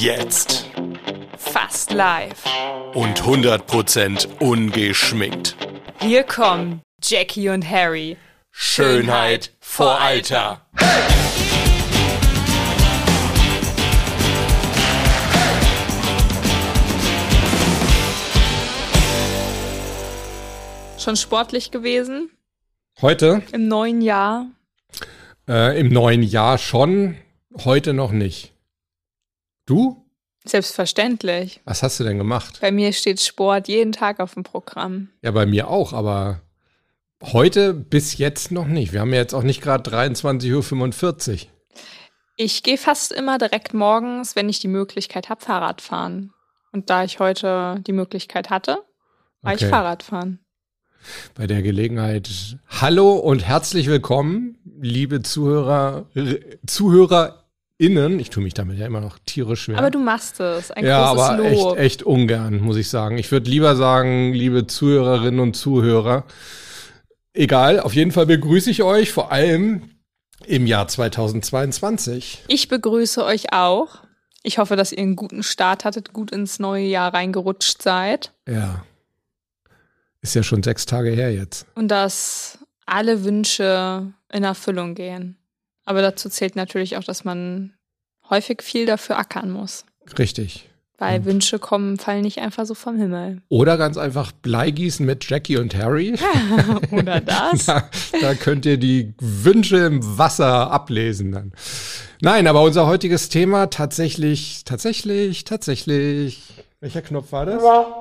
Jetzt. Fast live. Und 100% ungeschminkt. Hier kommen Jackie und Harry. Schönheit vor Alter. Schon sportlich gewesen Heute, im neuen Jahr. äh, im neuen Jahr schon, heute noch nicht. Du? Selbstverständlich. Was hast du denn gemacht? Bei mir steht Sport jeden Tag auf dem Programm. Ja, bei mir auch, aber heute bis jetzt noch nicht. Wir haben ja jetzt auch nicht gerade 23.45 Uhr. Ich gehe fast immer direkt morgens, wenn ich die Möglichkeit habe, Fahrrad fahren. Und da ich heute die Möglichkeit hatte, war ich Okay. Fahrrad fahren. Bei der Gelegenheit Hallo und herzlich willkommen, liebe Zuhörer, ZuhörerInnen. Ich tue mich damit ja immer noch tierisch schwer. Aber du machst es. Ein ja, großes aber echt, echt ungern, muss ich sagen. Ich würde lieber sagen, liebe Zuhörerinnen und Zuhörer, egal, auf jeden Fall begrüße ich euch, vor allem im Jahr 2022. Ich begrüße euch auch. Ich hoffe, dass ihr einen guten Start hattet, gut ins neue Jahr reingerutscht seid Ja. Ist ja schon sechs Tage her jetzt. und dass alle Wünsche in Erfüllung gehen. Aber dazu zählt natürlich auch, dass man häufig viel dafür ackern muss. Richtig. Weil Und- Wünsche kommen, fallen nicht einfach so vom Himmel. Oder ganz einfach Bleigießen mit Jackie und Harry. Oder das? Da, da könnt ihr die Wünsche im Wasser ablesen dann. Nein, aber unser heutiges Thema tatsächlich, tatsächlich, tatsächlich. Welcher Knopf war das? Genau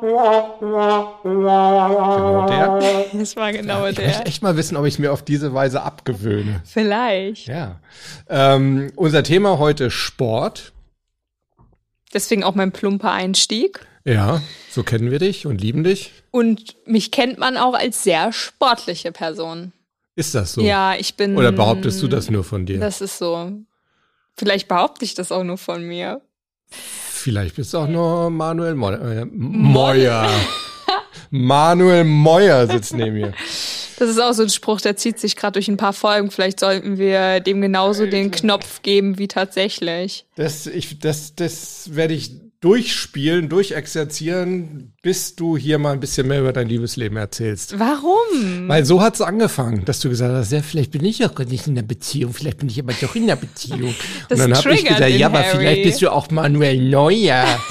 der. Das war genau Ich der. möchte echt mal wissen, ob ich es mir auf diese Weise abgewöhne. Vielleicht. Ja. Ähm, unser Thema heute Sport. Deswegen auch mein plumper Einstieg. Ja, so kennen wir dich und lieben dich. Und mich kennt man auch als sehr sportliche Person. Ist das so? Ja, ich bin. Oder behauptest du das nur von dir? Das ist so. Vielleicht behaupte ich das auch nur von mir. Vielleicht bist du auch nur Manuel Mo äh, Meuer. Manuel Meuer sitzt neben mir. Das ist auch so ein Spruch, der zieht sich gerade durch ein paar Folgen. Vielleicht sollten wir dem genauso den Knopf geben wie tatsächlich. Das, ich, das, das werde ich durchspielen, durchexerzieren, bis du hier mal ein bisschen mehr über dein Liebesleben erzählst. Warum? Weil so hat's angefangen, dass du gesagt hast, ja, vielleicht bin ich auch gar nicht in der Beziehung, vielleicht bin ich aber doch in der Beziehung. Das Und dann habe ich gesagt, ja, aber Harry. vielleicht bist du auch Manuel Neuer.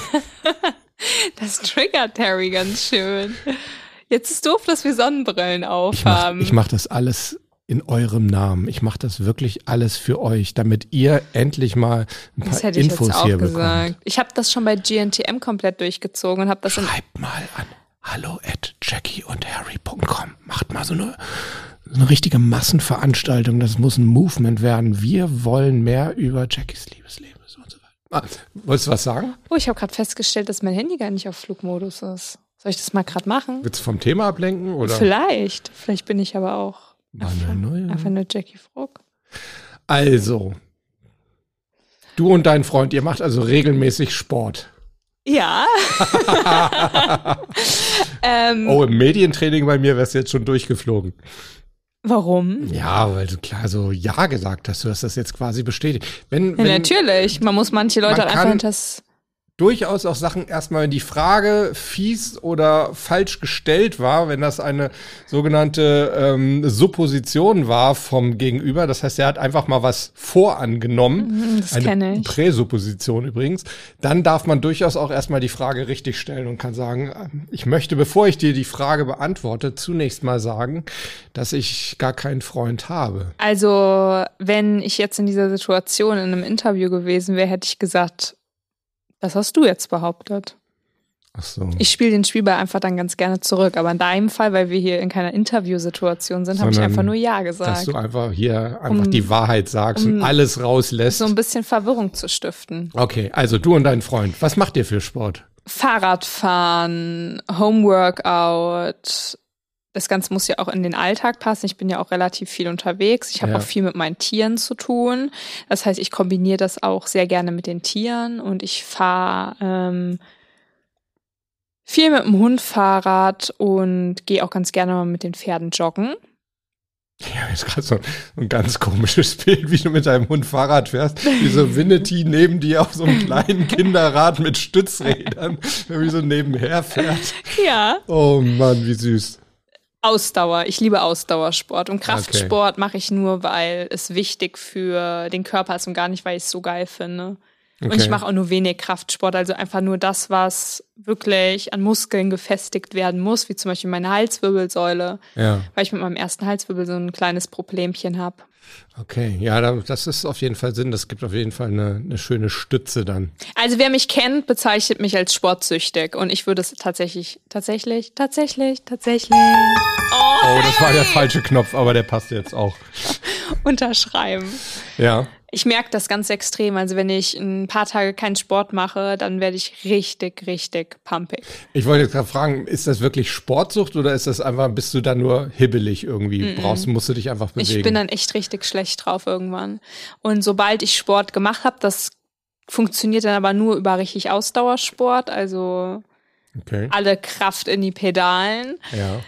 Das triggert Harry ganz schön. Jetzt ist doof, dass wir Sonnenbrillen Ich mach, aufhaben. ich mach das alles in eurem Namen. Ich mache das wirklich alles für euch, damit ihr endlich mal ein paar das hätte ich Infos jetzt auch hier gesagt. bekommt. Ich habe das schon bei GNTM komplett durchgezogen und habe das Schreibt mal an hallo at jackieundharry.com. Macht mal so eine, so eine richtige Massenveranstaltung. Das muss ein Movement werden. Wir wollen mehr über Jackies Liebesleben und so weiter. Ah, wolltest du was sagen? Oh, ich habe gerade festgestellt, dass mein Handy gar nicht auf Flugmodus ist. Soll ich das mal gerade machen? Willst du vom Thema ablenken oder? Vielleicht. Vielleicht bin ich aber auch Manuel einfach nur Jackie Fruck. Also, du und dein Freund, ihr macht also regelmäßig Sport. Ja. ähm, Oh, im Medientraining bei mir wärst du jetzt schon durchgeflogen. Warum? Ja, weil du klar so Ja gesagt hast. Du hast das jetzt quasi bestätigt. Wenn, Ja, wenn natürlich. Man muss manche Leute Man einfach kann- hinters. Durchaus auch Sachen erstmal, wenn die Frage fies oder falsch gestellt war, wenn das eine sogenannte ähm, Supposition war vom Gegenüber, das heißt, er hat einfach mal was vorangenommen, Mhm, das eine kenne ich. Präsupposition übrigens, dann darf man durchaus auch erstmal die Frage richtig stellen und kann sagen, ähm, ich möchte, bevor ich dir die Frage beantworte, zunächst mal sagen, dass ich gar keinen Freund habe. Also, wenn ich jetzt in dieser Situation in einem Interview gewesen wäre, hätte ich gesagt, was hast du jetzt behauptet? Ach so. Ich spiele den Spielball einfach dann ganz gerne zurück. Aber in deinem Fall, weil wir hier in keiner Interviewsituation sind, habe ich einfach nur Ja dass gesagt. du einfach hier einfach Um- die Wahrheit sagst und um- alles rauslässt. So ein bisschen Verwirrung zu stiften. Okay, also du und dein Freund, was macht ihr für Sport? Fahrradfahren, Homeworkout. Das Ganze muss ja auch in den Alltag passen. Ich bin ja auch relativ viel unterwegs. Ich habe Ja. auch viel mit meinen Tieren zu tun. Das heißt, ich kombiniere das auch sehr gerne mit den Tieren und ich fahre ähm, viel mit dem Hund Fahrrad und gehe auch ganz gerne mal mit den Pferden joggen. Ja, jetzt gerade so ein ganz komisches Bild, wie du mit deinem Hund Fahrrad fährst. Wie so Winnetou neben dir auf so einem kleinen Kinderrad mit Stützrädern, wie so nebenher fährt. Ja. Oh Mann, wie süß. Ausdauer. Ich liebe Ausdauersport. Und Kraftsport okay. mache ich nur, weil es wichtig für den Körper ist und gar nicht, weil ich es so geil finde. Okay. Und ich mache auch nur wenig Kraftsport, also einfach nur das, was wirklich an Muskeln gefestigt werden muss, wie zum Beispiel meine Halswirbelsäule, ja. weil ich mit meinem ersten Halswirbel so ein kleines Problemchen habe. Okay, ja, das ist auf jeden Fall Sinn. Das gibt auf jeden Fall eine, eine schöne Stütze dann. Also wer mich kennt, bezeichnet mich als sportsüchtig und ich würde es tatsächlich, tatsächlich, tatsächlich, tatsächlich. Oh, oh das war der falsche Knopf, aber der passt jetzt auch. Unterschreiben. Ja. Ich merke das ganz extrem. Also wenn ich ein paar Tage keinen Sport mache, dann werde ich richtig, richtig pumpig. Ich wollte jetzt gerade fragen, ist das wirklich Sportsucht oder ist das einfach, bist du da nur hibbelig irgendwie? Mm -mm. Brauchst, musst du dich einfach bewegen? Ich bin dann echt richtig schlecht drauf irgendwann. Und sobald ich Sport gemacht habe, das funktioniert dann aber nur über richtig Ausdauersport, also okay. alle Kraft in die Pedalen. Ja.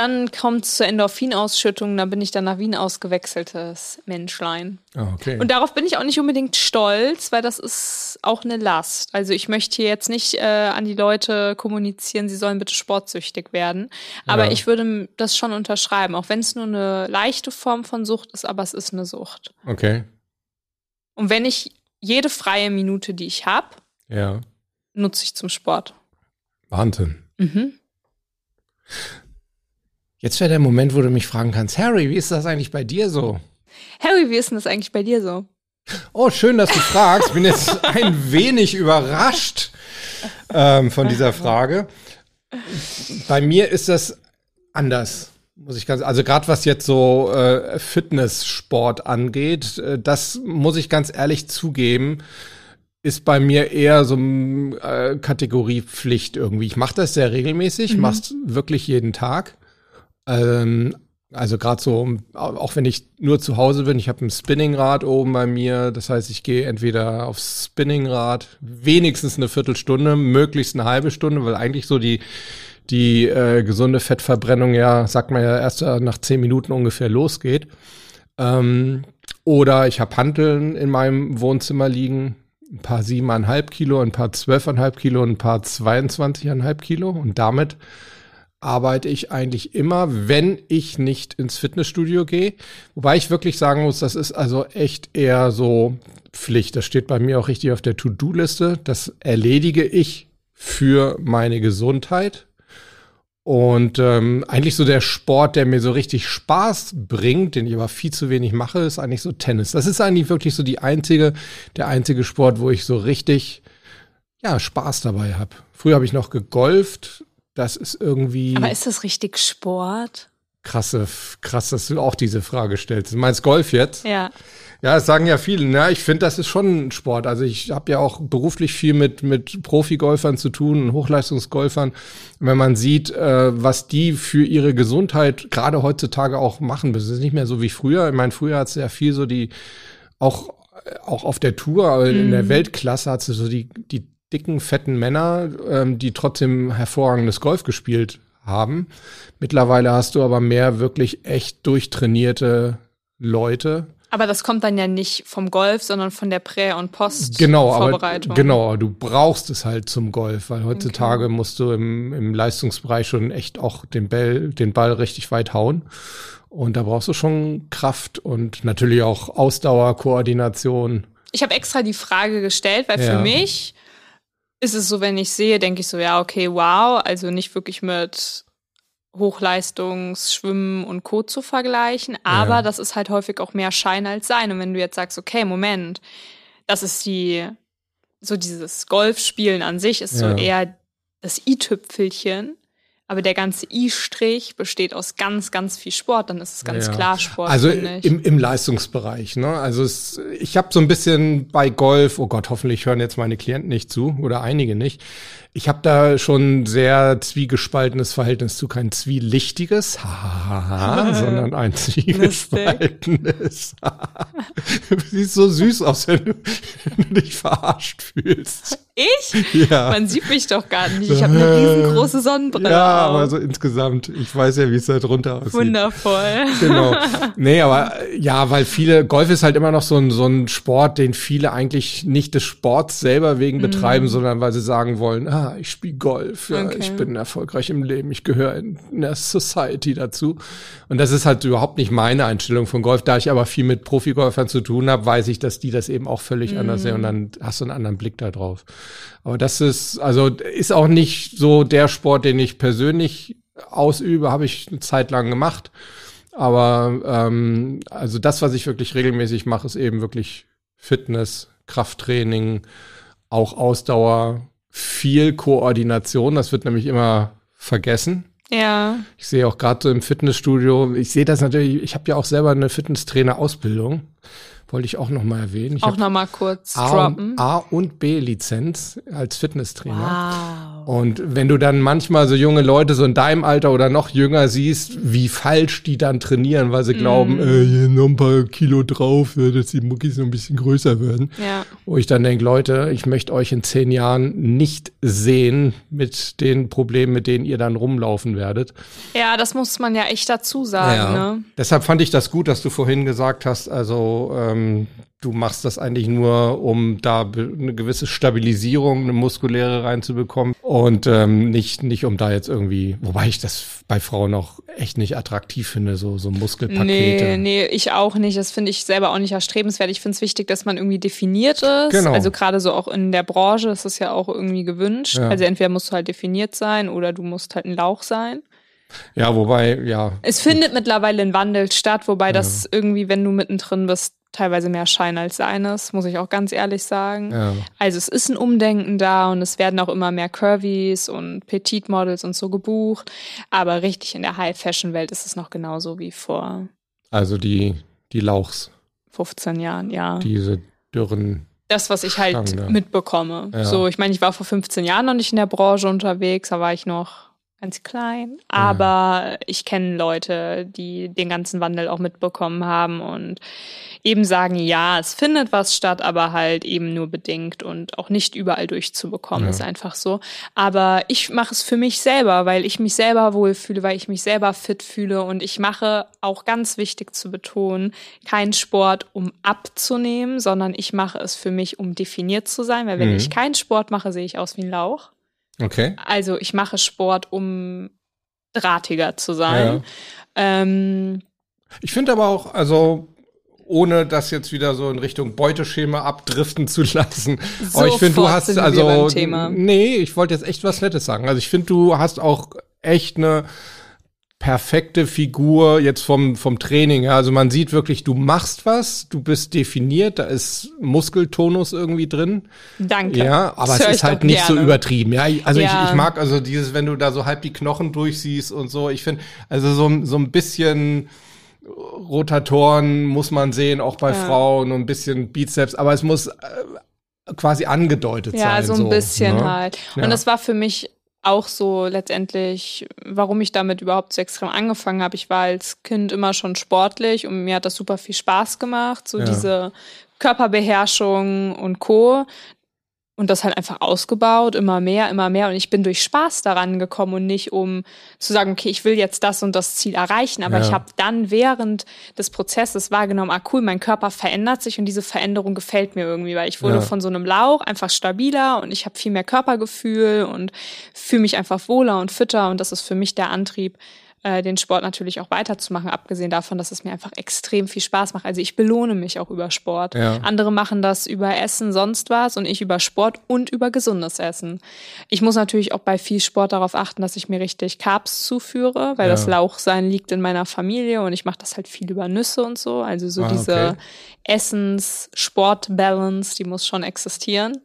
Dann kommt es zur Endorphinausschüttung, dann bin ich dann nach Wien ausgewechseltes Menschlein. Oh, okay. Und darauf bin ich auch nicht unbedingt stolz, weil das ist auch eine Last. Also ich möchte hier jetzt nicht äh, an die Leute kommunizieren, sie sollen bitte sportsüchtig werden. Aber ja. ich würde das schon unterschreiben, auch wenn es nur eine leichte Form von Sucht ist, aber es ist eine Sucht. Okay. Und wenn ich jede freie Minute, die ich habe, ja. nutze ich zum Sport. Wahnsinn. Mhm. Jetzt wäre der Moment, wo du mich fragen kannst, Harry, wie ist das eigentlich bei dir so? Harry, wie ist denn das eigentlich bei dir so? Oh, schön, dass du fragst. Ich bin jetzt ein wenig überrascht ähm, von dieser Frage. Bei mir ist das anders, muss ich ganz, also gerade was jetzt so äh, Fitnesssport angeht, äh, das muss ich ganz ehrlich zugeben, ist bei mir eher so äh, Kategorie Pflicht irgendwie. Ich mache das sehr regelmäßig, mhm. mach's wirklich jeden Tag. Ähm, also gerade so, auch wenn ich nur zu Hause bin, ich habe ein Spinningrad oben bei mir. Das heißt, ich gehe entweder aufs Spinningrad, wenigstens eine Viertelstunde, möglichst eine halbe Stunde, weil eigentlich so die die äh, gesunde Fettverbrennung ja, sagt man ja, erst nach zehn Minuten ungefähr losgeht. Ähm, oder ich habe Hanteln in meinem Wohnzimmer liegen, ein paar siebeneinhalb Kilo, ein paar zwölfeinhalb Kilo, ein paar zweiundzwanzigeinhalb Kilo und damit arbeite ich eigentlich immer, wenn ich nicht ins Fitnessstudio gehe. Wobei ich wirklich sagen muss, das ist also echt eher so Pflicht. Das steht bei mir auch richtig auf der To-Do-Liste. Das erledige ich für meine Gesundheit. Und ähm, eigentlich so der Sport, der mir so richtig Spaß bringt, den ich aber viel zu wenig mache, ist eigentlich so Tennis. Das ist eigentlich wirklich so die einzige, der einzige Sport, wo ich so richtig ja Spaß dabei habe. Früher habe ich noch gegolft, das ist irgendwie. Aber ist das richtig Sport? Krasse, krass, dass du auch diese Frage stellst. Du meinst Golf jetzt? Ja. Ja, das sagen ja viele. Ne? Ich finde, das ist schon ein Sport. Also ich habe ja auch beruflich viel mit, mit Profigolfern zu tun, Hochleistungsgolfern. Wenn man sieht, äh, was die für ihre Gesundheit gerade heutzutage auch machen, das ist nicht mehr so wie früher. Ich meine, früher hat es ja viel so die, auch, auch auf der Tour, aber in der mhm. Weltklasse hat es so die, die dicken, fetten Männer, ähm, die trotzdem hervorragendes Golf gespielt haben. Mittlerweile hast du aber mehr wirklich echt durchtrainierte Leute. Aber das kommt dann ja nicht vom Golf, sondern von der Prä- und Post-Vorbereitung. Genau, aber, genau, du brauchst es halt zum Golf, weil heutzutage okay. musst du im, im Leistungsbereich schon echt auch den Ball, den Ball richtig weit hauen. Und da brauchst du schon Kraft und natürlich auch Ausdauer, Koordination. Ich habe extra die Frage gestellt, weil ja. für mich ist es so, wenn ich sehe, denke ich so, ja, okay, wow, also nicht wirklich mit Hochleistungsschwimmen und Co. zu vergleichen, aber ja. das ist halt häufig auch mehr Schein als Sein. Und wenn du jetzt sagst, okay, Moment, das ist die, so dieses Golfspielen an sich ist ja. so eher das i-Tüpfelchen, aber der ganze I-Strich besteht aus ganz, ganz viel Sport, dann ist es ganz ja. klar Sport. Also im, im Leistungsbereich, ne? Also es, ich habe so ein bisschen bei Golf, oh Gott, hoffentlich hören jetzt meine Klienten nicht zu oder einige nicht. Ich habe da schon sehr zwiegespaltenes Verhältnis zu, kein zwielichtiges, hahaha, sondern ein zwiegespaltenes. du siehst so süß aus, wenn du, wenn du dich verarscht fühlst. Ich? Ja. Man sieht mich doch gar nicht. Ich habe eine riesengroße Sonnenbrille. Ja, aber so insgesamt. Ich weiß ja, wie es da drunter aussieht. Wundervoll. Genau. Nee, aber ja, weil viele, Golf ist halt immer noch so ein, so ein Sport, den viele eigentlich nicht des Sports selber wegen mhm. betreiben, sondern weil sie sagen wollen, ah, ich spiele Golf, ja, okay. ich bin erfolgreich im Leben, ich gehöre in, in der Society dazu. Und das ist halt überhaupt nicht meine Einstellung von Golf. Da ich aber viel mit Profigolfern zu tun habe, weiß ich, dass die das eben auch völlig mhm. anders sehen und dann hast du einen anderen Blick da drauf. Aber das ist, also ist auch nicht so der Sport, den ich persönlich ausübe, habe ich eine Zeit lang gemacht. Aber ähm, also das, was ich wirklich regelmäßig mache, ist eben wirklich Fitness, Krafttraining, auch Ausdauer, viel Koordination. Das wird nämlich immer vergessen. Ja. Ich sehe auch gerade so im Fitnessstudio, ich sehe das natürlich, ich habe ja auch selber eine Fitnesstrainer-Ausbildung wollte ich auch noch mal erwähnen. Ich auch noch mal kurz A droppen. A und B Lizenz als Fitnesstrainer. Wow. Und wenn du dann manchmal so junge Leute so in deinem Alter oder noch jünger siehst, wie falsch die dann trainieren, weil sie mm. glauben, äh, hier noch ein paar Kilo drauf, dass die Muckis noch ein bisschen größer werden. Ja. Wo ich dann denke, Leute, ich möchte euch in zehn Jahren nicht sehen mit den Problemen, mit denen ihr dann rumlaufen werdet. Ja, das muss man ja echt dazu sagen. Ja. Ne? Deshalb fand ich das gut, dass du vorhin gesagt hast, also ähm, du machst das eigentlich nur, um da eine gewisse Stabilisierung, eine muskuläre reinzubekommen und ähm, nicht, nicht um da jetzt irgendwie, wobei ich das bei Frauen auch echt nicht attraktiv finde, so, so Muskelpakete. Nee, nee, ich auch nicht. Das finde ich selber auch nicht erstrebenswert. Ich finde es wichtig, dass man irgendwie definiert ist. Genau. Also gerade so auch in der Branche ist es ja auch irgendwie gewünscht. Ja. Also entweder musst du halt definiert sein oder du musst halt ein Lauch sein. Ja, wobei, ja. Es findet mittlerweile ein Wandel statt, wobei ja. das irgendwie, wenn du mittendrin bist, teilweise mehr Schein als seines, muss ich auch ganz ehrlich sagen. Ja. Also es ist ein Umdenken da und es werden auch immer mehr Curvies und Petite Models und so gebucht. Aber richtig in der High-Fashion-Welt ist es noch genauso wie vor. Also die, die Lauchs. 15 Jahren, ja. Diese dürren. Das, was ich halt Stange. mitbekomme. Ja. So, ich meine, ich war vor 15 Jahren noch nicht in der Branche unterwegs, da war ich noch ganz klein. Aber ja. ich kenne Leute, die den ganzen Wandel auch mitbekommen haben und eben sagen, ja, es findet was statt, aber halt eben nur bedingt und auch nicht überall durchzubekommen, ja. ist einfach so. Aber ich mache es für mich selber, weil ich mich selber wohlfühle, weil ich mich selber fit fühle und ich mache auch ganz wichtig zu betonen, keinen Sport, um abzunehmen, sondern ich mache es für mich, um definiert zu sein, weil wenn mhm. ich keinen Sport mache, sehe ich aus wie ein Lauch. Okay. Also ich mache Sport, um drahtiger zu sein. Ja. Ähm, ich finde aber auch, also ohne das jetzt wieder so in Richtung Beuteschema abdriften zu lassen. Aber ich finde, du hast also nee, ich wollte jetzt echt was Nettes sagen. Also ich finde, du hast auch echt eine perfekte Figur jetzt vom, vom Training. Ja. Also man sieht wirklich, du machst was, du bist definiert, da ist Muskeltonus irgendwie drin. Danke. Ja, aber das es ist halt nicht gerne. so übertrieben. Ja, also ja. Ich, ich mag also dieses, wenn du da so halb die Knochen durchsiehst und so. Ich finde, also so, so ein bisschen Rotatoren muss man sehen, auch bei ja. Frauen und ein bisschen Bizeps, aber es muss äh, quasi angedeutet ja, sein. Ja, so ein bisschen ne? halt. Und das war für mich auch so letztendlich, warum ich damit überhaupt so extrem angefangen habe. Ich war als Kind immer schon sportlich und mir hat das super viel Spaß gemacht, so ja. diese Körperbeherrschung und Co und das halt einfach ausgebaut, immer mehr, immer mehr. Und ich bin durch Spaß daran gekommen und nicht um zu sagen, okay, ich will jetzt das und das Ziel erreichen. Aber ja. ich habe dann während des Prozesses wahrgenommen, ah cool, mein Körper verändert sich und diese Veränderung gefällt mir irgendwie, weil ich wurde ja. von so einem Lauch einfach stabiler und ich habe viel mehr Körpergefühl und fühle mich einfach wohler und fitter. Und das ist für mich der Antrieb, äh, den Sport natürlich auch weiterzumachen, abgesehen davon, dass es mir einfach extrem viel Spaß macht. Also ich belohne mich auch über Sport. Ja. Andere machen das über Essen, sonst was und ich über Sport und über gesundes Essen. Ich muss natürlich auch bei viel Sport darauf achten, dass ich mir richtig Carbs zuführe, weil ja. das Lauchsein liegt in meiner Familie und ich mache das halt viel über Nüsse und so. Also so ah, diese okay. Essens-Sport-Balance, die muss schon existieren.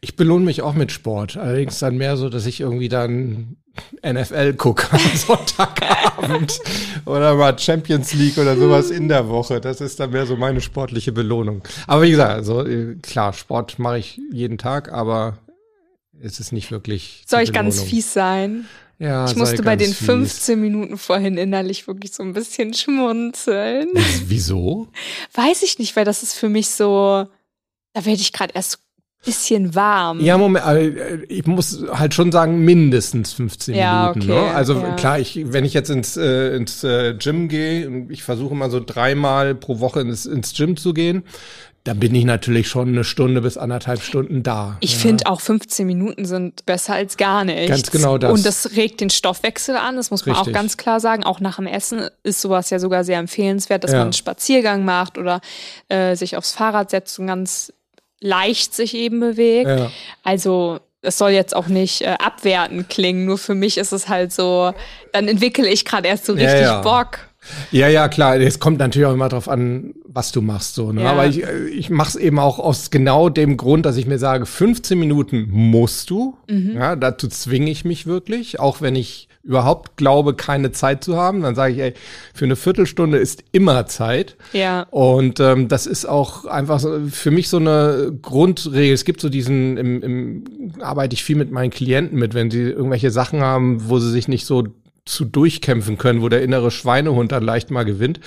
Ich belohne mich auch mit Sport. Allerdings dann mehr so, dass ich irgendwie dann NFL gucke am Sonntagabend oder mal Champions League oder sowas in der Woche. Das ist dann mehr so meine sportliche Belohnung. Aber wie gesagt, also klar, Sport mache ich jeden Tag, aber es ist nicht wirklich. Soll ich ganz fies sein? Ja, ich musste bei den 15 Minuten vorhin innerlich wirklich so ein bisschen schmunzeln. Wieso? Weiß ich nicht, weil das ist für mich so, da werde ich gerade erst bisschen warm. Ja, Moment, äh, ich muss halt schon sagen, mindestens 15 ja, Minuten. Okay, ne? Also ja. klar, ich, wenn ich jetzt ins, äh, ins äh, Gym gehe, ich versuche mal so dreimal pro Woche ins, ins Gym zu gehen, dann bin ich natürlich schon eine Stunde bis anderthalb Stunden da. Ich ja. finde auch 15 Minuten sind besser als gar nichts. Ganz genau das. Und das regt den Stoffwechsel an, das muss man Richtig. auch ganz klar sagen. Auch nach dem Essen ist sowas ja sogar sehr empfehlenswert, dass ja. man einen Spaziergang macht oder äh, sich aufs Fahrrad setzt und ganz leicht sich eben bewegt. Ja. Also es soll jetzt auch nicht äh, abwertend klingen, nur für mich ist es halt so, dann entwickle ich gerade erst so richtig Bock. Ja, ja, klar. Es kommt natürlich auch immer drauf an, was du machst, so. Ne? Ja. Aber ich, äh, ich mache es eben auch aus genau dem Grund, dass ich mir sage, 15 Minuten musst du. Mhm. Ja, dazu zwinge ich mich wirklich, auch wenn ich überhaupt glaube, keine Zeit zu haben. Dann sage ich, ey, für eine Viertelstunde ist immer Zeit. Ja. Und ähm, das ist auch einfach so, für mich so eine Grundregel. Es gibt so diesen, im, im arbeite ich viel mit meinen Klienten mit, wenn sie irgendwelche Sachen haben, wo sie sich nicht so zu durchkämpfen können, wo der innere Schweinehund dann leicht mal gewinnt.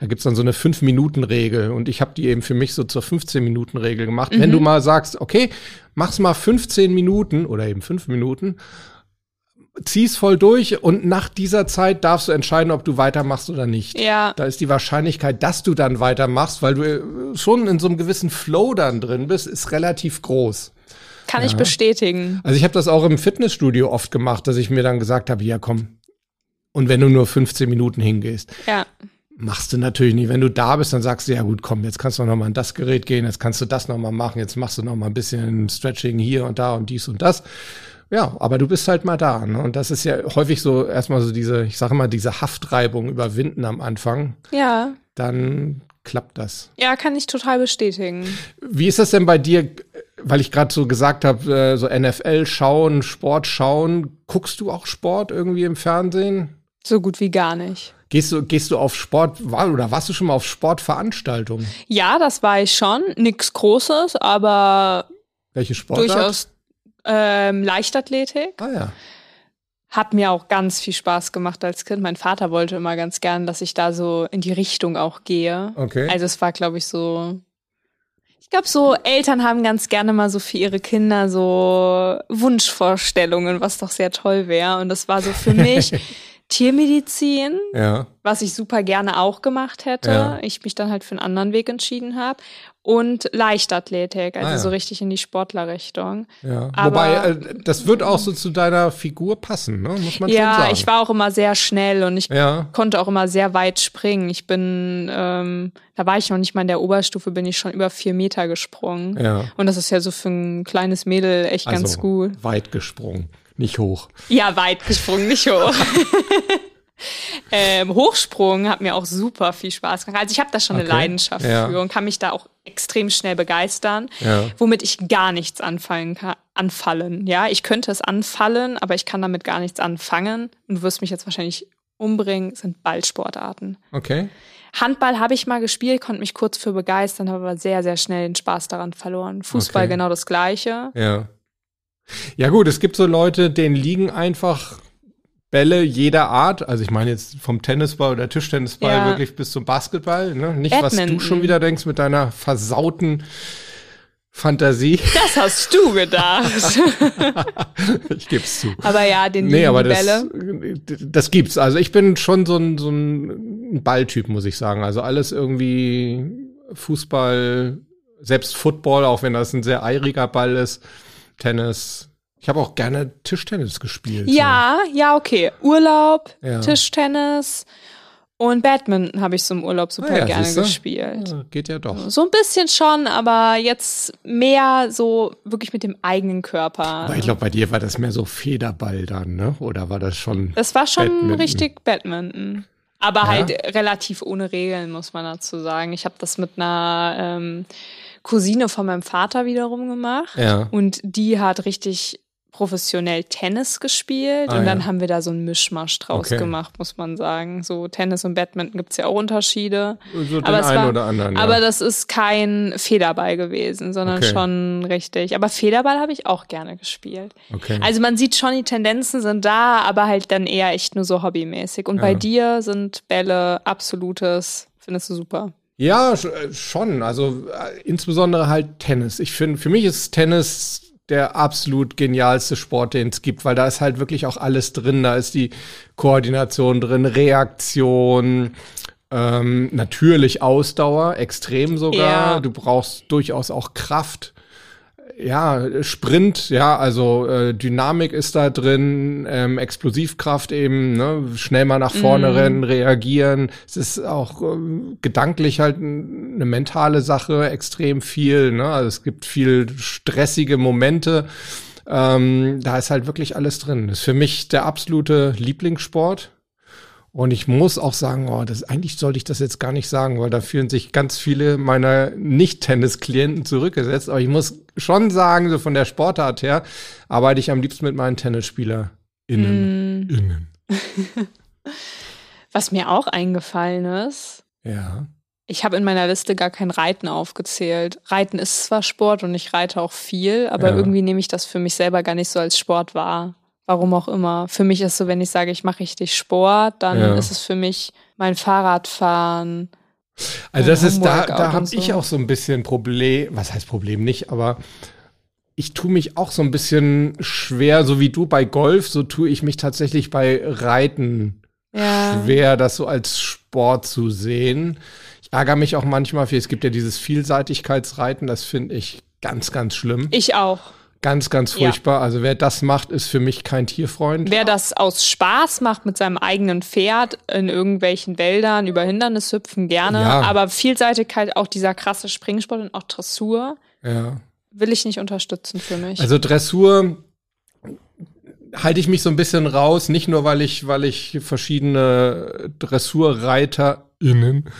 Da gibt's dann so eine Fünf-Minuten-Regel und ich habe die eben für mich so zur 15-Minuten-Regel gemacht. Mhm. Wenn du mal sagst, okay, mach's mal 15 Minuten oder eben fünf Minuten, zieh's voll durch und nach dieser Zeit darfst du entscheiden, ob du weitermachst oder nicht. Ja. Da ist die Wahrscheinlichkeit, dass du dann weitermachst, weil du äh, schon in so einem gewissen Flow dann drin bist, ist relativ groß. Kann ja. ich bestätigen. Also ich habe das auch im Fitnessstudio oft gemacht, dass ich mir dann gesagt habe, ja komm, und wenn du nur 15 Minuten hingehst. Ja. Machst du natürlich nicht. Wenn du da bist, dann sagst du, ja gut, komm, jetzt kannst du noch mal an das Gerät gehen, jetzt kannst du das noch mal machen, jetzt machst du noch mal ein bisschen Stretching hier und da und dies und das. Ja, aber du bist halt mal da. Ne? Und das ist ja häufig so erstmal so diese, ich sage mal, diese Haftreibung überwinden am Anfang. Ja. Dann klappt das. Ja, kann ich total bestätigen. Wie ist das denn bei dir, weil ich gerade so gesagt habe, äh, so NFL schauen, Sport schauen, guckst du auch Sport irgendwie im Fernsehen? So gut wie gar nicht. Gehst du, gehst du auf Sport oder warst du schon mal auf Sportveranstaltungen? Ja, das war ich schon. Nix Großes, aber welche Sportart? Durchaus ähm, Leichtathletik. Ah ja. Hat mir auch ganz viel Spaß gemacht als Kind. Mein Vater wollte immer ganz gern, dass ich da so in die Richtung auch gehe. Okay. Also es war, glaube ich, so. Ich glaube, so Eltern haben ganz gerne mal so für ihre Kinder so Wunschvorstellungen, was doch sehr toll wäre. Und das war so für mich Tiermedizin, ja. was ich super gerne auch gemacht hätte. Ja. Ich mich dann halt für einen anderen Weg entschieden habe. Und Leichtathletik, also ah, ja. so richtig in die Sportlerrichtung. Ja. Aber, Wobei, äh, das wird auch so zu deiner Figur passen, ne? muss man ja, schon sagen. Ja, ich war auch immer sehr schnell und ich konnte auch immer sehr weit springen. Ich bin, ähm, da war ich noch nicht mal in der Oberstufe, bin ich schon über vier Meter gesprungen. Ja. Und das ist ja so für ein kleines Mädel echt also, ganz gut. Weit gesprungen. Nicht hoch. Ja, weit gesprungen, nicht hoch. ähm, Hochsprung hat mir auch super viel Spaß gemacht. Also ich habe da schon okay. eine Leidenschaft ja. für und kann mich da auch extrem schnell begeistern, ja. womit ich gar nichts anfallen kann, anfallen. Ja, ich könnte es anfallen, aber ich kann damit gar nichts anfangen. Und du wirst mich jetzt wahrscheinlich umbringen, sind Ballsportarten. Okay. Handball habe ich mal gespielt, konnte mich kurz für begeistern, habe aber sehr, sehr schnell den Spaß daran verloren. Fußball okay. genau das Gleiche. Ja. Ja gut, es gibt so Leute, denen liegen einfach Bälle jeder Art. Also ich meine jetzt vom Tennisball oder Tischtennisball ja. wirklich bis zum Basketball. Ne? Nicht, Badminton. was du schon wieder denkst mit deiner versauten Fantasie. Das hast du gedacht. ich geb's zu. Aber ja, den nee, aber das, das gibt's. Also ich bin schon so ein, so ein Balltyp, muss ich sagen. Also alles irgendwie Fußball, selbst Football, auch wenn das ein sehr eiriger Ball ist. Tennis. Ich habe auch gerne Tischtennis gespielt. Ja, so. ja, okay. Urlaub, ja. Tischtennis und Badminton habe ich so im Urlaub super ah ja, gerne gespielt. Ja, geht ja doch. So ein bisschen schon, aber jetzt mehr so wirklich mit dem eigenen Körper. Aber ich glaube, bei dir war das mehr so Federball dann, ne? Oder war das schon? Das war schon Badminton? richtig Badminton. Aber halt relativ ohne Regeln, muss man dazu sagen. Ich habe das mit einer ähm, Cousine von meinem Vater wiederum gemacht. Ja. Und die hat richtig professionell Tennis gespielt ah, und dann ja. haben wir da so einen Mischmasch draus okay. gemacht, muss man sagen. So Tennis und Badminton gibt's ja auch Unterschiede. So aber, war, oder anderen, ja. aber das ist kein Federball gewesen, sondern okay. schon richtig. Aber Federball habe ich auch gerne gespielt. Okay. Also man sieht schon, die Tendenzen sind da, aber halt dann eher echt nur so hobbymäßig. Und ja. bei dir sind Bälle absolutes, findest du super. Ja, äh, schon. Also äh, insbesondere halt Tennis. Ich finde, für mich ist Tennis der absolut genialste Sport, den es gibt, weil da ist halt wirklich auch alles drin. Da ist die Koordination drin, Reaktion, ähm, natürlich Ausdauer, extrem sogar. Ja. Du brauchst durchaus auch Kraft ja, Sprint, ja, also äh, Dynamik ist da drin, ähm, Explosivkraft eben, ne, schnell mal nach vorne mm. rennen, reagieren. Es ist auch ähm, gedanklich halt eine mentale Sache, extrem viel, ne? Also es gibt viel stressige Momente. Ähm, da ist halt wirklich alles drin. Das ist für mich der absolute Lieblingssport. Und ich muss auch sagen, oh, das, eigentlich sollte ich das jetzt gar nicht sagen, weil da fühlen sich ganz viele meiner Nicht-Tennis-Klienten zurückgesetzt. Aber ich muss schon sagen, so von der Sportart her, arbeite ich am liebsten mit meinen TennisspielerInnen. Mm. Innen. Was mir auch eingefallen ist. Ja. Ich habe in meiner Liste gar kein Reiten aufgezählt. Reiten ist zwar Sport und ich reite auch viel, aber ja. irgendwie nehme ich das für mich selber gar nicht so als Sport wahr. Warum auch immer. Für mich ist so, wenn ich sage, ich mache richtig Sport, dann ja. ist es für mich mein Fahrradfahren. Also das ist, da, da habe so. ich auch so ein bisschen Problem, was heißt Problem nicht, aber ich tue mich auch so ein bisschen schwer, so wie du bei Golf, so tue ich mich tatsächlich bei Reiten ja. schwer, das so als Sport zu sehen. Ich ärgere mich auch manchmal für, es gibt ja dieses Vielseitigkeitsreiten, das finde ich ganz, ganz schlimm. Ich auch. Ganz, ganz furchtbar. Ja. Also wer das macht, ist für mich kein Tierfreund. Wer das aus Spaß macht mit seinem eigenen Pferd in irgendwelchen Wäldern über Hindernisse hüpfen, gerne. Ja. Aber Vielseitigkeit, auch dieser krasse Springsport und auch Dressur, ja. will ich nicht unterstützen für mich. Also Dressur halte ich mich so ein bisschen raus, nicht nur weil ich, weil ich verschiedene DressurreiterInnen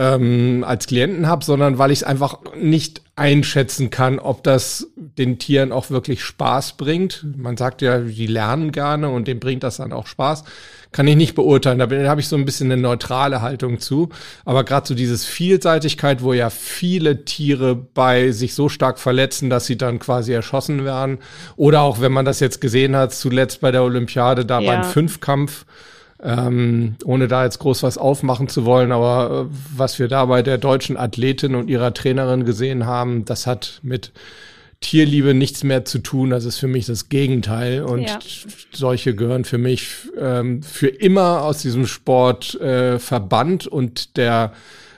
ähm, als Klienten habe, sondern weil ich es einfach nicht einschätzen kann, ob das den Tieren auch wirklich Spaß bringt. Man sagt ja, die lernen gerne und dem bringt das dann auch Spaß. Kann ich nicht beurteilen. Da, da habe ich so ein bisschen eine neutrale Haltung zu. Aber gerade so dieses Vielseitigkeit, wo ja viele Tiere bei sich so stark verletzen, dass sie dann quasi erschossen werden. Oder auch, wenn man das jetzt gesehen hat, zuletzt bei der Olympiade, da ja. beim Fünfkampf, ähm, ohne da jetzt groß was aufmachen zu wollen, aber äh, was wir da bei der deutschen Athletin und ihrer Trainerin gesehen haben, das hat mit Tierliebe nichts mehr zu tun. Das ist für mich das Gegenteil. Und ja. solche gehören für mich ähm, für immer aus diesem Sport äh, verbannt und der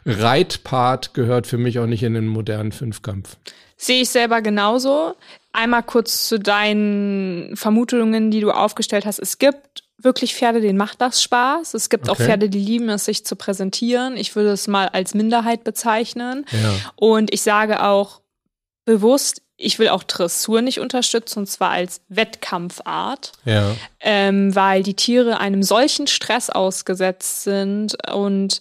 Reitpart gehört für mich auch nicht in den modernen Fünfkampf. Sehe ich selber genauso. Einmal kurz zu deinen Vermutungen, die du aufgestellt hast. Es gibt wirklich Pferde, denen macht das Spaß. Es gibt okay. auch Pferde, die lieben es, sich zu präsentieren. Ich würde es mal als Minderheit bezeichnen. Ja. Und ich sage auch bewusst, ich will auch Dressur nicht unterstützen, und zwar als Wettkampfart, ja. ähm, weil die Tiere einem solchen Stress ausgesetzt sind und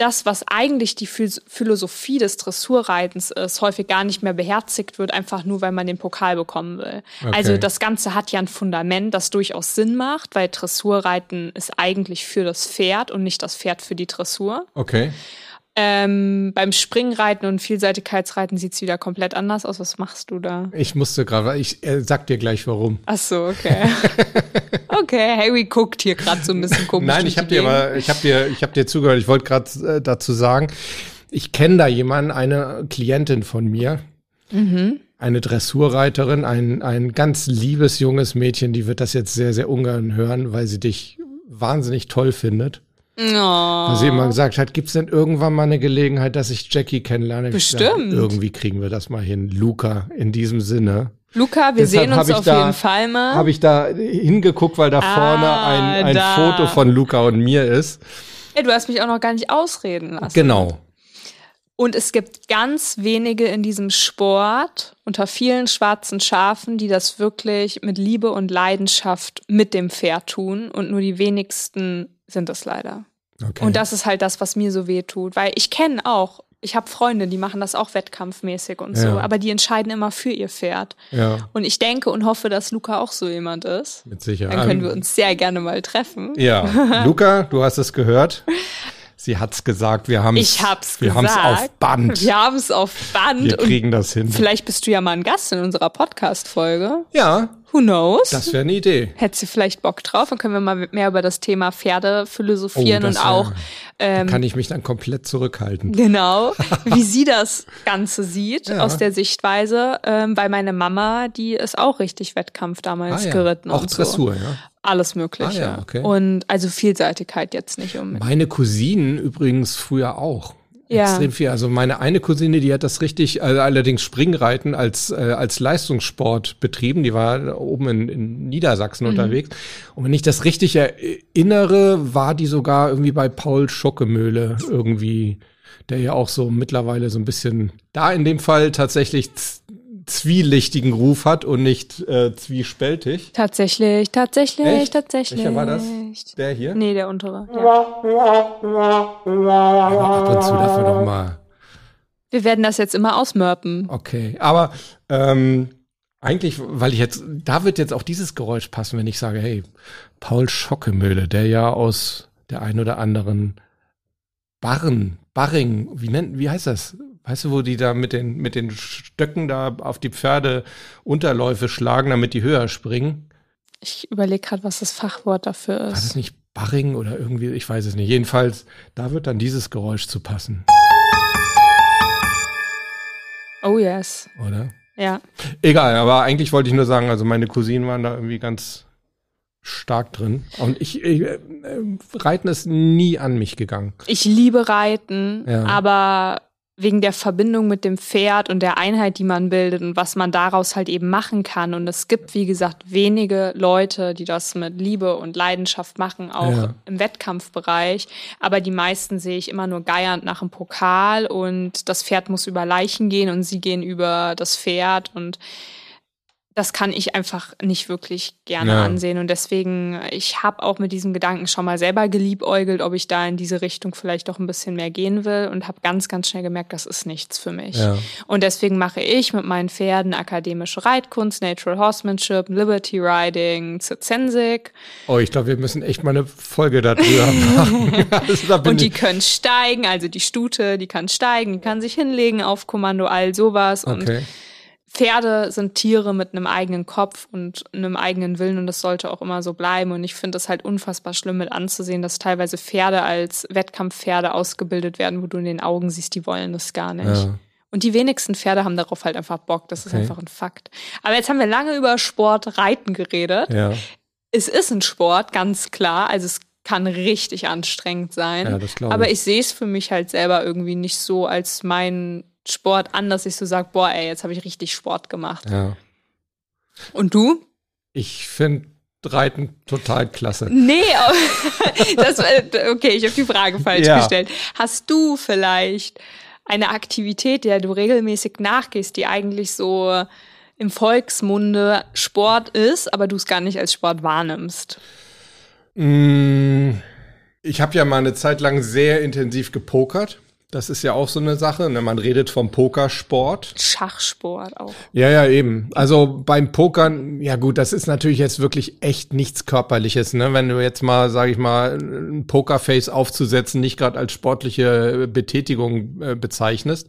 das, was eigentlich die Philosophie des Dressurreitens ist, häufig gar nicht mehr beherzigt wird, einfach nur, weil man den Pokal bekommen will. Okay. Also das Ganze hat ja ein Fundament, das durchaus Sinn macht, weil Dressurreiten ist eigentlich für das Pferd und nicht das Pferd für die Dressur. Okay. Ähm, beim Springreiten und Vielseitigkeitsreiten sieht es wieder komplett anders aus. Was machst du da? Ich musste gerade, ich äh, sag dir gleich warum. Ach so, okay. okay, Harry guckt hier gerade so ein bisschen komisch. Nein, ich habe dir aber, ich habe dir, ich habe dir zugehört. Ich wollte gerade äh, dazu sagen, ich kenne da jemanden, eine Klientin von mir. Mhm. Eine Dressurreiterin, ein, ein ganz liebes junges Mädchen, die wird das jetzt sehr, sehr ungern hören, weil sie dich wahnsinnig toll findet. Oh. Weil sie immer gesagt hat, gibt es denn irgendwann mal eine Gelegenheit, dass ich Jackie kennenlerne? Bestimmt. Gesagt, irgendwie kriegen wir das mal hin. Luca, in diesem Sinne. Luca, wir Deshalb sehen uns auf da, jeden Fall mal. Habe ich da hingeguckt, weil da ah, vorne ein, ein da. Foto von Luca und mir ist. Ja, du hast mich auch noch gar nicht ausreden lassen. Genau. Und es gibt ganz wenige in diesem Sport unter vielen schwarzen Schafen, die das wirklich mit Liebe und Leidenschaft mit dem Pferd tun. Und nur die wenigsten sind es leider. Okay. Und das ist halt das, was mir so weh tut, weil ich kenne auch, ich habe Freunde, die machen das auch wettkampfmäßig und ja. so, aber die entscheiden immer für ihr Pferd. Ja. Und ich denke und hoffe, dass Luca auch so jemand ist. Mit Sicherheit. Dann können wir uns sehr gerne mal treffen. Ja, Luca, du hast es gehört. Sie hat's gesagt, wir haben Ich hab's wir haben's auf Band. Wir haben es auf Band. Wir kriegen das hin. Vielleicht bist du ja mal ein Gast in unserer Podcast-Folge. Ja, Who knows? das wäre eine Idee. Hättest du vielleicht Bock drauf? Dann können wir mal mehr über das Thema Pferde philosophieren Oh, und auch ähm, Kann ich mich dann komplett zurückhalten. Genau, wie sie das Ganze sieht Ja. aus der Sichtweise, ähm, weil meine Mama, die ist auch richtig Wettkampf damals Ah, ja. geritten Auch Dressur, so. ja. Alles Mögliche. Ah, ja, okay. Und also Vielseitigkeit jetzt nicht unbedingt. Meine Cousinen übrigens früher auch. Ja. Extrem viel. Also meine eine Cousine, die hat das richtig, also allerdings Springreiten als, äh, als Leistungssport betrieben. Die war oben in, in Niedersachsen Mhm. unterwegs. Und wenn ich das richtig erinnere, war die sogar irgendwie bei Paul Schockemöhle irgendwie, der ja auch so mittlerweile so ein bisschen da in dem Fall tatsächlich zwielichtigen Ruf hat und nicht äh, zwiespältig. Tatsächlich, tatsächlich, Echt? tatsächlich. Welcher war das? Der hier? Nee, der untere. Ja. Aber ab und zu darf man doch mal. Wir werden das jetzt immer ausmörpen. Okay, aber ähm, eigentlich, weil ich jetzt, da wird jetzt auch dieses Geräusch passen, wenn ich sage, hey, Paul Schockemöhle, der ja aus der ein oder anderen Barren, Barring, wie nennt, wie heißt das? Weißt du, wo die da mit den, mit den Stöcken da auf die Pferde Unterläufe schlagen, damit die höher springen? Ich überlege gerade, was das Fachwort dafür War das ist. nicht Barring oder irgendwie, ich weiß es nicht. Jedenfalls, da wird dann dieses Geräusch zu passen, Oh yes. oder? Ja. Egal, aber eigentlich wollte ich nur sagen, also meine Cousinen waren da irgendwie ganz stark drin. Und ich, ich äh, äh, Reiten ist nie an mich gegangen. Ich liebe Reiten, Ja. aber wegen der Verbindung mit dem Pferd und der Einheit, die man bildet und was man daraus halt eben machen kann. Und es gibt, wie gesagt, wenige Leute, die das mit Liebe und Leidenschaft machen, auch Ja. im Wettkampfbereich. Aber die meisten sehe ich immer nur geiernd nach dem Pokal und das Pferd muss über Leichen gehen und sie gehen über das Pferd und das kann ich einfach nicht wirklich gerne Ja. ansehen. Und deswegen, ich habe auch mit diesem Gedanken schon mal selber geliebäugelt, ob ich da in diese Richtung vielleicht doch ein bisschen mehr gehen will und habe ganz, ganz schnell gemerkt, das ist nichts für mich. Ja. Und deswegen mache ich mit meinen Pferden akademische Reitkunst, Natural Horsemanship, Liberty Riding, Zensik. Oh, ich glaube, wir müssen echt mal eine Folge darüber machen. also, da Und die ich, können steigen, also die Stute, die kann steigen, die kann sich hinlegen auf Kommando, all sowas. Und okay. Pferde sind Tiere mit einem eigenen Kopf und einem eigenen Willen und das sollte auch immer so bleiben. Und ich finde es halt unfassbar schlimm mit anzusehen, dass teilweise Pferde als Wettkampfpferde ausgebildet werden, wo du in den Augen siehst, die wollen das gar nicht. Ja. Und die wenigsten Pferde haben darauf halt einfach Bock. Das ist Okay. einfach ein Fakt. Aber jetzt haben wir lange über Sport, Reiten geredet. Ja, Es ist ein Sport, ganz klar. Also es kann richtig anstrengend sein. Ja, Aber ich. ich sehe es für mich halt selber irgendwie nicht so als mein Sport an, dass ich so sage, boah, ey, jetzt habe ich richtig Sport gemacht. ja. Und du? Ich finde Reiten total klasse. Nee, das, war- okay, ich habe die Frage falsch Ja. gestellt. Hast du vielleicht eine Aktivität, der du regelmäßig nachgehst, die eigentlich so im Volksmunde Sport ist, aber du es gar nicht als Sport wahrnimmst? Mm, Ich habe ja mal eine Zeit lang sehr intensiv gepokert. Das ist ja auch so eine Sache. Ne? Man redet vom Pokersport. Schachsport auch. Ja, ja, eben. Also beim Pokern, ja gut, das ist natürlich jetzt wirklich echt nichts Körperliches, ne? Wenn du jetzt mal, sage ich mal, ein Pokerface aufzusetzen, nicht gerade als sportliche Betätigung äh, bezeichnest.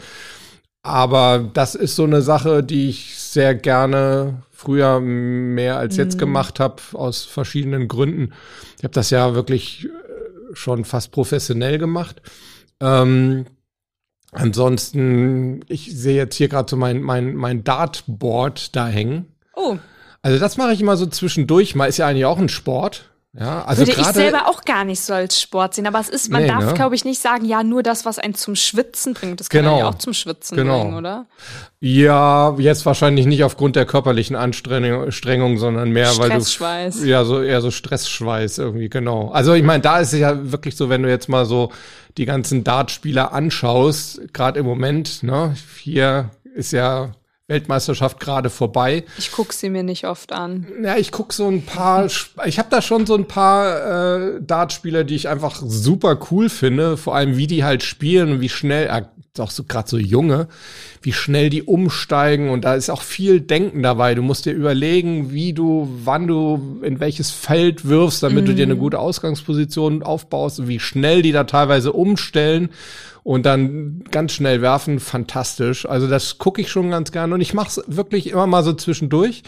Aber das ist so eine Sache, die ich sehr gerne früher mehr als jetzt gemacht habe, aus verschiedenen Gründen. Ich habe das ja wirklich äh, schon fast professionell gemacht. Ähm, ansonsten, ich sehe jetzt hier gerade so mein, mein, mein Dartboard da hängen. Oh, Also das mache ich immer so zwischendurch. Mal ist ja eigentlich auch ein Sport. Ja, also würde ich selber auch gar nicht so als Sport sehen, aber es ist, man Nee, darf, ne? glaube ich, nicht sagen, ja, nur das, was einen zum Schwitzen bringt. Das kann Genau. einen ja auch zum Schwitzen Genau. bringen, oder? ja, jetzt wahrscheinlich nicht aufgrund der körperlichen Anstrengung, Strengung, sondern mehr, weil du Stressschweiß. Ja, so eher so Stressschweiß irgendwie, genau. Also ich meine, da ist es ja wirklich so, wenn du jetzt mal so die ganzen Dartspieler anschaust, gerade im Moment, ne, hier ist ja Weltmeisterschaft gerade vorbei. Ich gucke sie mir nicht oft an. Ja, ich guck so ein paar, ich habe da schon so ein paar äh, Dartspieler, die ich einfach super cool finde, vor allem wie die halt spielen und wie schnell, äh, auch so gerade so junge, wie schnell die umsteigen und da ist auch viel Denken dabei. Du musst dir überlegen, wie du, wann du in welches Feld wirfst, damit mm. du dir eine mhm. gute Ausgangsposition aufbaust und wie schnell die da teilweise umstellen und dann ganz schnell werfen, fantastisch. Also das gucke ich schon ganz gerne und ich mache es wirklich immer mal so zwischendurch,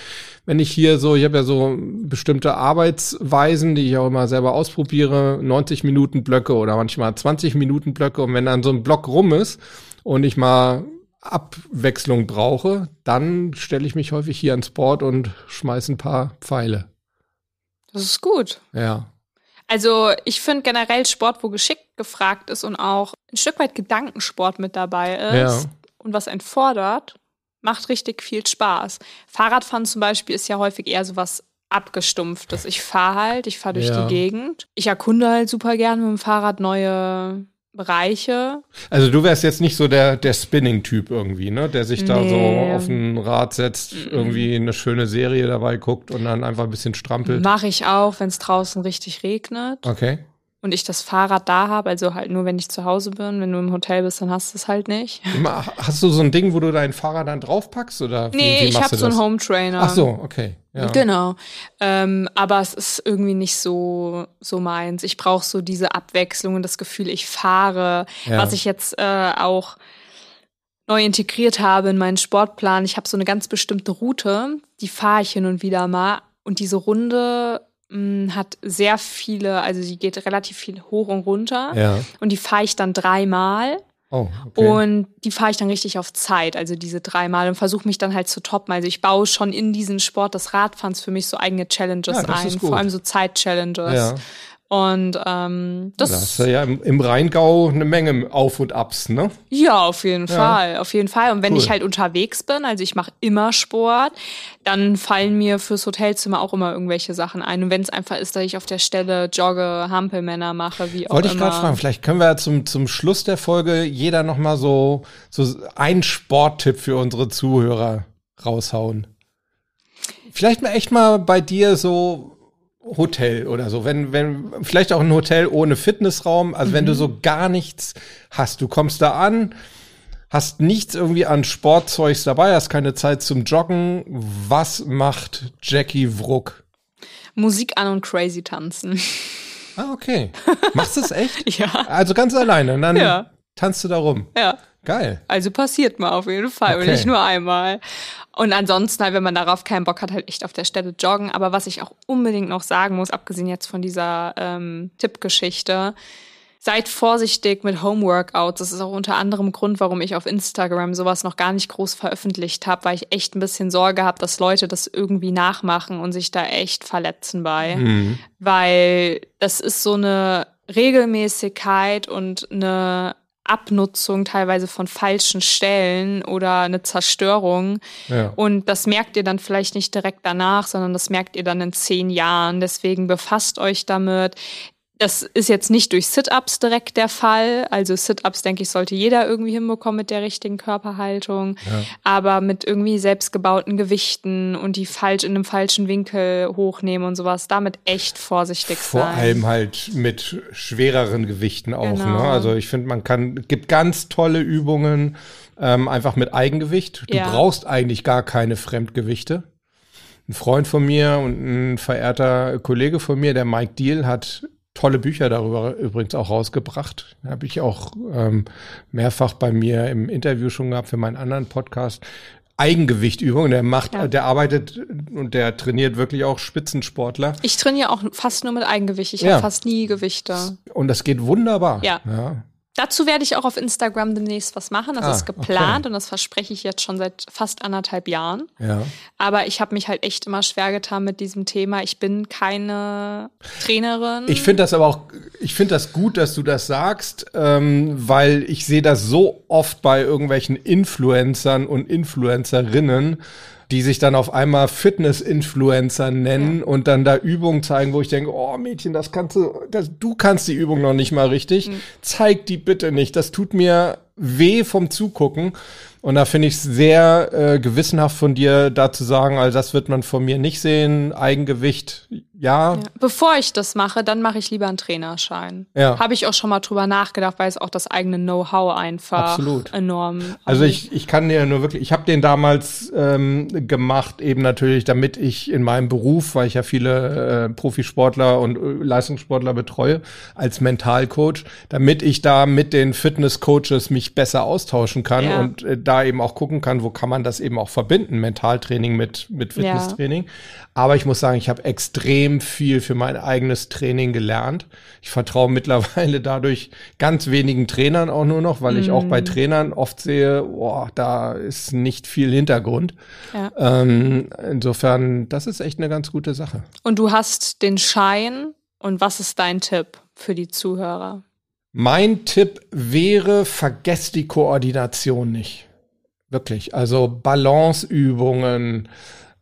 wenn ich hier so, ich habe ja so bestimmte Arbeitsweisen, die ich auch immer selber ausprobiere, 90 Minuten Blöcke oder manchmal 20 Minuten Blöcke und wenn dann so ein Block rum ist und ich mal Abwechslung brauche, dann stelle ich mich häufig hier ans Board und schmeiße ein paar Pfeile. Das ist gut. Ja. Also ich finde generell Sport, wo geschickt gefragt ist und auch ein Stück weit Gedankensport mit dabei ist ja. und was einen fordert, macht richtig viel Spaß. Fahrradfahren zum Beispiel ist ja häufig eher so was abgestumpftes. Ich fahre halt, ich fahre durch ja. die Gegend. Ich erkunde halt super gerne mit dem Fahrrad neue Bereiche. Also du wärst jetzt nicht so der, der Spinning-Typ irgendwie, ne? Der sich da so auf ein Rad setzt, irgendwie eine schöne Serie dabei guckt und dann einfach ein bisschen strampelt. Mache ich auch, wenn es draußen richtig regnet. Okay und ich das Fahrrad da habe, also halt nur, wenn ich zu Hause bin. Wenn du im Hotel bist, dann hast du es halt nicht. Hast du so ein Ding, wo du dein Fahrrad dann draufpackst? Oder wie, nee, wie ich habe so einen Home Trainer. Ach so, okay. Ja. Genau. Ähm, aber es ist irgendwie nicht so, so meins. Ich brauche so diese Abwechslung und das Gefühl, ich fahre. Ja. Was ich jetzt äh, auch neu integriert habe in meinen Sportplan. Ich habe so eine ganz bestimmte Route, die fahre ich hin und wieder mal. Und diese Runde hat sehr viele, also sie geht relativ viel hoch und runter. Ja. Und die fahre ich dann dreimal. Oh, okay. Und die fahre ich dann richtig auf Zeit, also diese dreimal und versuche mich dann halt zu toppen. Also ich baue schon in diesen Sport des Radfahrens für mich so eigene Challenges ja, ein, vor allem so Zeit-Challenges. Ja. Und ähm, das, da hast du ja im, im Rheingau eine Menge Auf und Abs, ne? Ja, auf jeden ja. Fall, auf jeden Fall. Und wenn cool. ich halt unterwegs bin, also ich mache immer Sport, dann fallen mir fürs Hotelzimmer auch immer irgendwelche Sachen ein. Und wenn es einfach ist, dass ich auf der Stelle jogge, Hampelmänner mache, wie auch Wollte immer. ich gerade fragen, vielleicht können wir ja zum, zum Schluss der Folge jeder nochmal so, so einen Sporttipp für unsere Zuhörer raushauen. Vielleicht mal echt mal bei dir so Hotel oder so, wenn, wenn, vielleicht auch ein Hotel ohne Fitnessraum, also mhm. wenn du mhm. so gar nichts hast, du kommst da an, hast nichts irgendwie an Sportzeugs dabei, hast keine Zeit zum Joggen, was macht Jackie Wruck? Musik an und crazy tanzen. Ah, okay. Machst du es echt? ja. Also ganz alleine und dann ja. tanzt du da rum. Ja. Geil. Also passiert mal auf jeden Fall okay. und nicht nur einmal. Und ansonsten halt, wenn man darauf keinen Bock hat, halt echt auf der Stelle joggen. Aber was ich auch unbedingt noch sagen muss, abgesehen jetzt von dieser ähm, Tippgeschichte, seid vorsichtig mit Homeworkouts. Das ist auch unter anderem Grund, warum ich auf Instagram sowas noch gar nicht groß veröffentlicht habe, weil ich echt ein bisschen Sorge habe, dass Leute das irgendwie nachmachen und sich da echt verletzen bei. Mhm. Weil das ist so eine Regelmäßigkeit und eine Abnutzung teilweise von falschen Stellen oder eine Zerstörung. Ja. Und das merkt ihr dann vielleicht nicht direkt danach, sondern das merkt ihr dann in zehn Jahren. Deswegen befasst euch damit. Das ist jetzt nicht durch Sit-ups direkt der Fall. Also Sit-ups, denke ich, sollte jeder irgendwie hinbekommen mit der richtigen Körperhaltung. Ja. Aber mit irgendwie selbstgebauten Gewichten und die falsch in einem falschen Winkel hochnehmen und sowas, damit echt vorsichtig Vor sein. Vor allem halt mit schwereren Gewichten auch. Ne? Genau. Ne? Also ich finde, man kann, gibt ganz tolle Übungen ähm, einfach mit Eigengewicht. Du ja. brauchst eigentlich gar keine Fremdgewichte. Ein Freund von mir und ein verehrter Kollege von mir, der Mike Deal, hat tolle Bücher darüber übrigens auch rausgebracht. Habe ich auch ähm, mehrfach bei mir im Interview schon gehabt für meinen anderen Podcast. Eigengewichtübungen. Der macht, ja. der arbeitet und der trainiert wirklich auch Spitzensportler. Ich trainiere auch fast nur mit Eigengewicht. Ich ja. habe fast nie Gewichte. Und das geht wunderbar. Ja. ja. Dazu werde ich auch auf Instagram demnächst was machen. Das ah, ist geplant okay. und das verspreche ich jetzt schon seit fast anderthalb Jahren. Ja. Aber ich habe mich halt echt immer schwer getan mit diesem Thema. Ich bin keine Trainerin. Ich finde das aber auch, ich finde das gut, dass du das sagst, ähm, weil ich sehe das so oft bei irgendwelchen Influencern und Influencerinnen, die sich dann auf einmal Fitness-Influencer nennen ja. und dann da Übungen zeigen, wo ich denke, oh Mädchen, das kannst du, das, du kannst die Übung noch nicht mal richtig. Mhm. Zeig die bitte nicht. Das tut mir weh vom Zugucken. Und da finde ich es sehr äh, gewissenhaft von dir, da zu sagen, also das wird man von mir nicht sehen. Eigengewicht, ja. ja. Bevor ich das mache, dann mache ich lieber einen Trainerschein. Ja. Habe ich auch schon mal drüber nachgedacht, weil es auch das eigene Know-how einfach Absolut. enorm. Also ich, ich kann dir nur wirklich, ich habe den damals ähm, gemacht, eben natürlich, damit ich in meinem Beruf, weil ich ja viele äh, Profisportler und äh, Leistungssportler betreue, als Mentalcoach, damit ich da mit den Fitnesscoaches mich besser austauschen kann ja. und äh, da eben auch gucken kann, wo kann man das eben auch verbinden, Mentaltraining mit, mit Fitnesstraining. Ja. Aber ich muss sagen, ich habe extrem viel für mein eigenes Training gelernt. Ich vertraue mittlerweile dadurch ganz wenigen Trainern auch nur noch, weil mm. ich auch bei mm. Trainern oft sehe, boah, da ist nicht viel Hintergrund. Ja. Ähm, insofern, das ist echt eine ganz gute Sache. Und du hast den Schein. Und was ist dein Tipp für die Zuhörer? Mein Tipp wäre, vergesst die Koordination nicht. Wirklich. Also Balanceübungen,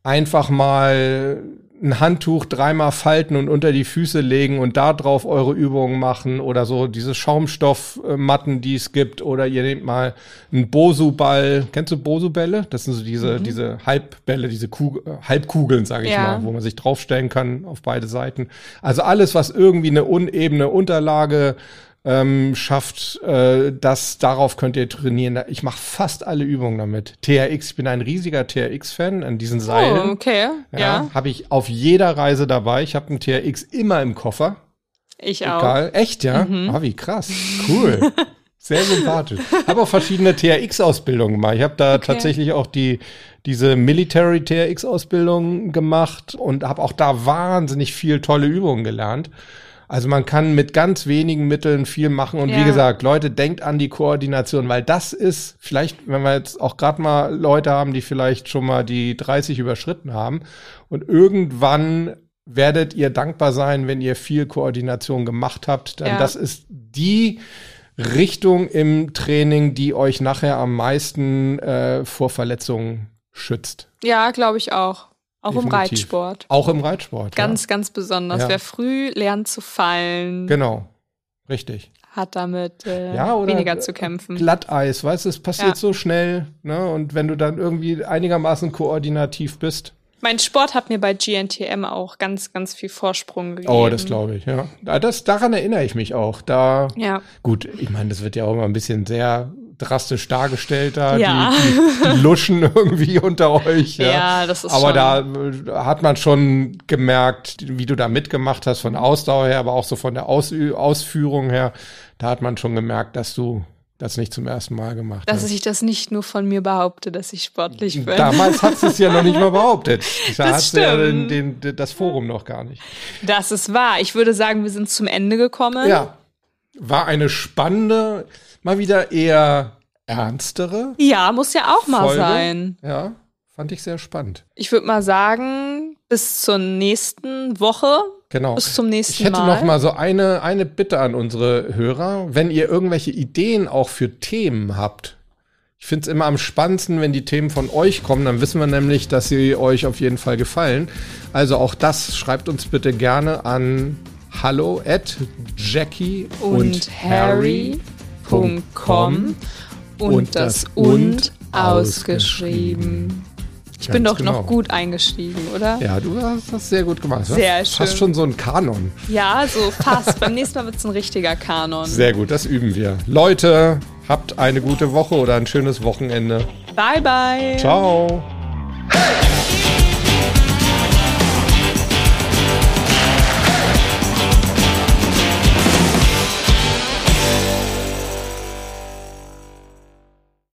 einfach mal ein Handtuch dreimal falten und unter die Füße legen und da drauf eure Übungen machen oder so diese Schaumstoffmatten, die es gibt oder ihr nehmt mal einen Bosu-Ball. Kennst du Bosu-Bälle? Das sind so diese, mhm. diese Halbbälle, diese Kugel, Halbkugeln, sage ich ja. mal, wo man sich draufstellen kann auf beide Seiten. Also alles, was irgendwie eine unebene Unterlage ähm, schafft, äh, das darauf könnt ihr trainieren. Ich mache fast alle Übungen damit. TRX, ich bin ein riesiger TRX-Fan an diesen Seilen. Oh, okay. Ja. ja. Habe ich auf jeder Reise dabei. Ich habe einen TRX immer im Koffer. Ich auch. Egal. Echt, ja? Mhm. Ah, wie krass. Cool. Sehr sympathisch. Habe auch verschiedene TRX-Ausbildungen gemacht. Ich habe da okay. tatsächlich auch die diese Military TRX-Ausbildung gemacht und habe auch da wahnsinnig viel tolle Übungen gelernt. Also man kann mit ganz wenigen Mitteln viel machen. Und ja. wie gesagt, Leute, denkt an die Koordination, weil das ist vielleicht, wenn wir jetzt auch gerade mal Leute haben, die vielleicht schon mal die 30 überschritten haben und irgendwann werdet ihr dankbar sein, wenn ihr viel Koordination gemacht habt. Denn ja. das ist die Richtung im Training, die euch nachher am meisten äh, vor Verletzungen schützt. Ja, glaube ich auch. Auch Definitiv. im Reitsport. Auch im Reitsport. Ganz, ja. ganz besonders. Ja. Wer früh lernt zu fallen. Genau. Richtig. Hat damit äh, ja, weniger zu kämpfen. Glatteis, weißt du, es passiert so schnell. Ne? Und wenn du dann irgendwie einigermaßen koordinativ bist. Mein Sport hat mir bei GNTM auch ganz, ganz viel Vorsprung gegeben. Oh, das glaube ich, ja. Das, daran erinnere ich mich auch. Da, ja. gut, ich meine, das wird ja auch immer ein bisschen sehr drastisch dargestellt da, ja. die, die, die, Luschen irgendwie unter euch. Ja, ja das ist Aber da äh, hat man schon gemerkt, wie du da mitgemacht hast, von Ausdauer her, aber auch so von der Aus Ausführung her, da hat man schon gemerkt, dass du das nicht zum ersten Mal gemacht Dass hast. ich das nicht nur von mir behaupte, dass ich sportlich bin. Damals hast du es ja noch nicht mal behauptet. Da das hast du ja den, den, das Forum noch gar nicht. Das ist wahr. Ich würde sagen, wir sind zum Ende gekommen. Ja. War eine spannende, mal wieder eher ernstere. Ja, muss ja auch mal Folge. sein. Ja, fand ich sehr spannend. Ich würde mal sagen, bis zur nächsten Woche. Genau. Bis zum nächsten Mal. Ich hätte mal. noch mal so eine, eine Bitte an unsere Hörer. Wenn ihr irgendwelche Ideen auch für Themen habt, ich finde es immer am spannendsten, wenn die Themen von euch kommen, dann wissen wir nämlich, dass sie euch auf jeden Fall gefallen. Also auch das schreibt uns bitte gerne an hallo at jackie und, und harry.com und, das und ausgeschrieben. Ich bin doch genau. noch gut eingestiegen, oder? Ja, du hast das sehr gut gemacht. Sehr schön. Fast schon so ein Kanon. Ja, so fast. Beim nächsten Mal wird es ein richtiger Kanon. Sehr gut, das üben wir. Leute, habt eine gute Woche oder ein schönes Wochenende. Bye, bye. Ciao.